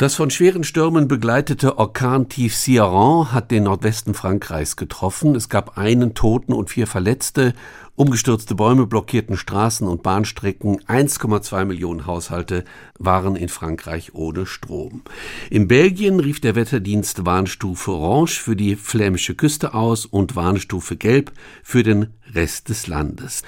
Das von schweren Stürmen begleitete Orkantief Ciaran hat den Nordwesten Frankreichs getroffen. Es gab einen Toten und vier Verletzte. Umgestürzte Bäume blockierten Straßen und Bahnstrecken. 1,2 Millionen Haushalte waren in Frankreich ohne Strom. In Belgien rief der Wetterdienst Warnstufe Orange für die flämische Küste aus und Warnstufe Gelb für den Rest des Landes.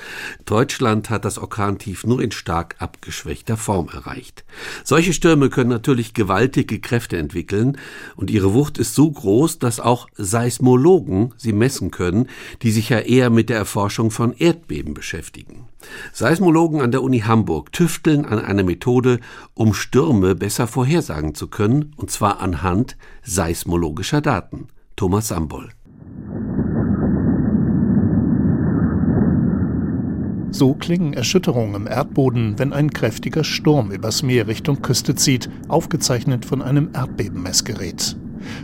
Deutschland hat das Orkantief nur in stark abgeschwächter Form erreicht. Solche Stürme können natürlich gewaltige Kräfte entwickeln und ihre Wucht ist so groß, dass auch Seismologen sie messen können, die sich ja eher mit der Erforschung von Erdbeben beschäftigen. Seismologen an der Uni Hamburg tüfteln an einer Methode, um Stürme besser vorhersagen zu können, und zwar anhand seismologischer Daten. Thomas Sambol. So klingen Erschütterungen im Erdboden, wenn ein kräftiger Sturm übers Meer Richtung Küste zieht, aufgezeichnet von einem Erdbebenmessgerät.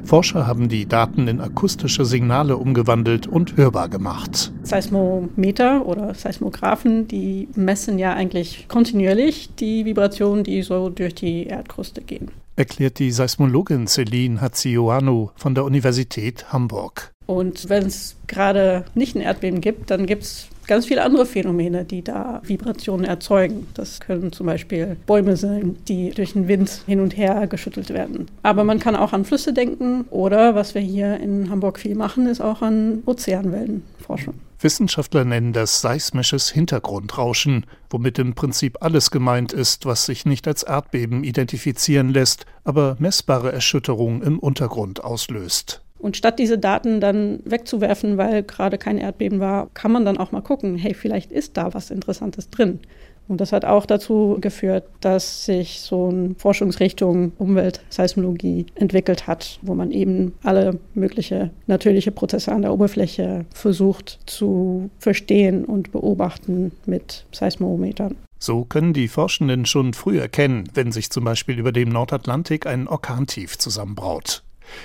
Forscher haben die Daten in akustische Signale umgewandelt und hörbar gemacht. Seismometer oder Seismographen, die messen ja eigentlich kontinuierlich die Vibrationen, die so durch die Erdkruste gehen. Erklärt die Seismologin Celine Hatzioanu von der Universität Hamburg. Und wenn es gerade nicht ein Erdbeben gibt, dann gibt es ganz viele andere Phänomene, die da Vibrationen erzeugen. Das können zum Beispiel Bäume sein, die durch den Wind hin und her geschüttelt werden. Aber man kann auch an Flüsse denken oder, was wir hier in Hamburg viel machen, ist auch an Ozeanwellenforschung. Wissenschaftler nennen das seismisches Hintergrundrauschen, womit im Prinzip alles gemeint ist, was sich nicht als Erdbeben identifizieren lässt, aber messbare Erschütterungen im Untergrund auslöst. Und statt diese Daten dann wegzuwerfen, weil gerade kein Erdbeben war, kann man dann auch mal gucken, hey, vielleicht ist da was Interessantes drin. Und das hat auch dazu geführt, dass sich so eine Forschungsrichtung Umweltseismologie entwickelt hat, wo man eben alle möglichen natürliche Prozesse an der Oberfläche versucht zu verstehen und beobachten mit Seismometern. So können die Forschenden schon früh erkennen, wenn sich zum Beispiel über dem Nordatlantik ein Orkantief zusammenbraut.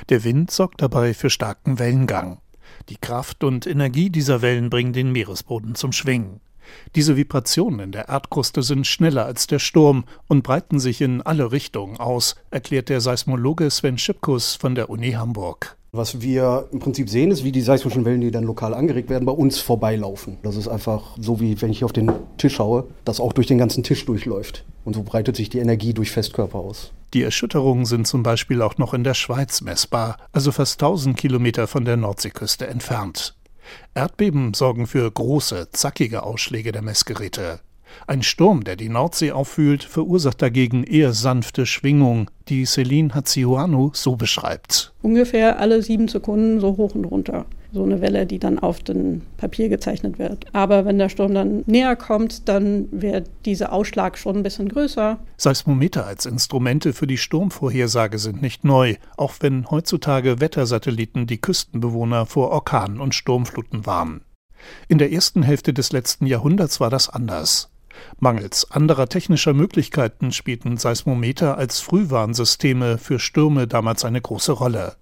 Der Wind sorgt dabei für starken Wellengang. Die Kraft und Energie dieser Wellen bringen den Meeresboden zum Schwingen. Diese Vibrationen in der Erdkruste sind schneller als der Sturm und breiten sich in alle Richtungen aus, erklärt der Seismologe Sven Schipkus von der Uni Hamburg. Was wir im Prinzip sehen, ist, wie die seismischen Wellen, die dann lokal angeregt werden, bei uns vorbeilaufen. Das ist einfach so, wie wenn ich auf den Tisch schaue, das auch durch den ganzen Tisch durchläuft. Und so breitet sich die Energie durch Festkörper aus. Die Erschütterungen sind zum Beispiel auch noch in der Schweiz messbar, also fast 1000 Kilometer von der Nordseeküste entfernt. Erdbeben sorgen für große, zackige Ausschläge der Messgeräte. Ein Sturm, der die Nordsee auffühlt, verursacht dagegen eher sanfte Schwingungen, die Celine Hatziuanu so beschreibt. Ungefähr alle sieben Sekunden so hoch und runter. So eine Welle, die dann auf dem Papier gezeichnet wird. Aber wenn der Sturm dann näher kommt, dann wird dieser Ausschlag schon ein bisschen größer. Seismometer als Instrumente für die Sturmvorhersage sind nicht neu, auch wenn heutzutage Wettersatelliten die Küstenbewohner vor Orkanen und Sturmfluten warnen. In der ersten Hälfte des letzten Jahrhunderts war das anders. Mangels anderer technischer Möglichkeiten spielten Seismometer als Frühwarnsysteme für Stürme damals eine große Rolle.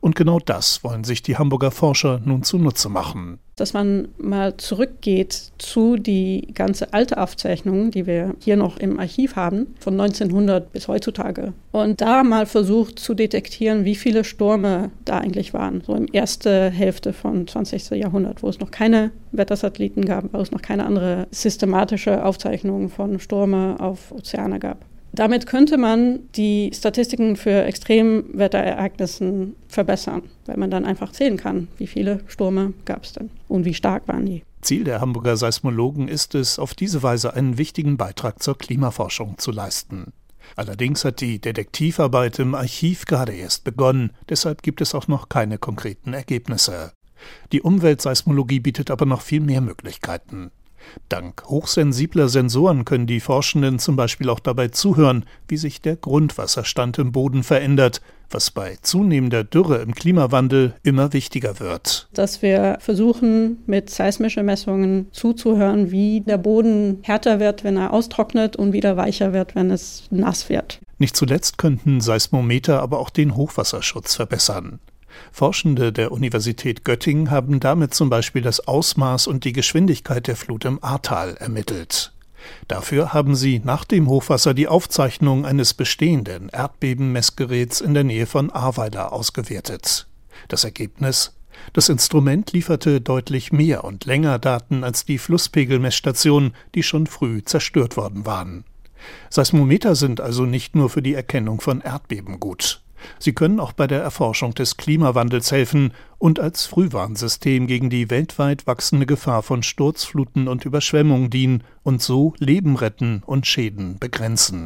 Und genau das wollen sich die Hamburger Forscher nun zunutze machen. Dass man mal zurückgeht zu die ganze alte Aufzeichnung, die wir hier noch im Archiv haben, von 1900 bis heutzutage. Und da mal versucht zu detektieren, wie viele Stürme da eigentlich waren. So im ersten Hälfte von 20. Jahrhundert, wo es noch keine Wettersatelliten gab, wo es noch keine andere systematische Aufzeichnung von Stürmen auf Ozeane gab. Damit könnte man die Statistiken für Extremwetterereignissen verbessern, weil man dann einfach zählen kann, wie viele Stürme gab es denn und wie stark waren die. Ziel der Hamburger Seismologen ist es, auf diese Weise einen wichtigen Beitrag zur Klimaforschung zu leisten. Allerdings hat die Detektivarbeit im Archiv gerade erst begonnen, deshalb gibt es auch noch keine konkreten Ergebnisse. Die Umweltseismologie bietet aber noch viel mehr Möglichkeiten. Dank hochsensibler Sensoren können die Forschenden zum Beispiel auch dabei zuhören, wie sich der Grundwasserstand im Boden verändert, was bei zunehmender Dürre im Klimawandel immer wichtiger wird. Dass wir versuchen, mit seismischen Messungen zuzuhören, wie der Boden härter wird, wenn er austrocknet und wieder weicher wird, wenn es nass wird. Nicht zuletzt könnten Seismometer aber auch den Hochwasserschutz verbessern. Forschende der Universität Göttingen haben damit zum Beispiel das Ausmaß und die Geschwindigkeit der Flut im Ahrtal ermittelt. Dafür haben sie nach dem Hochwasser die Aufzeichnung eines bestehenden Erdbebenmessgeräts in der Nähe von Ahrweiler ausgewertet. Das Ergebnis? Das Instrument lieferte deutlich mehr und länger Daten als die Flusspegelmessstationen, die schon früh zerstört worden waren. Seismometer sind also nicht nur für die Erkennung von Erdbeben gut. Sie können auch bei der Erforschung des Klimawandels helfen und als Frühwarnsystem gegen die weltweit wachsende Gefahr von Sturzfluten und Überschwemmungen dienen und so Leben retten und Schäden begrenzen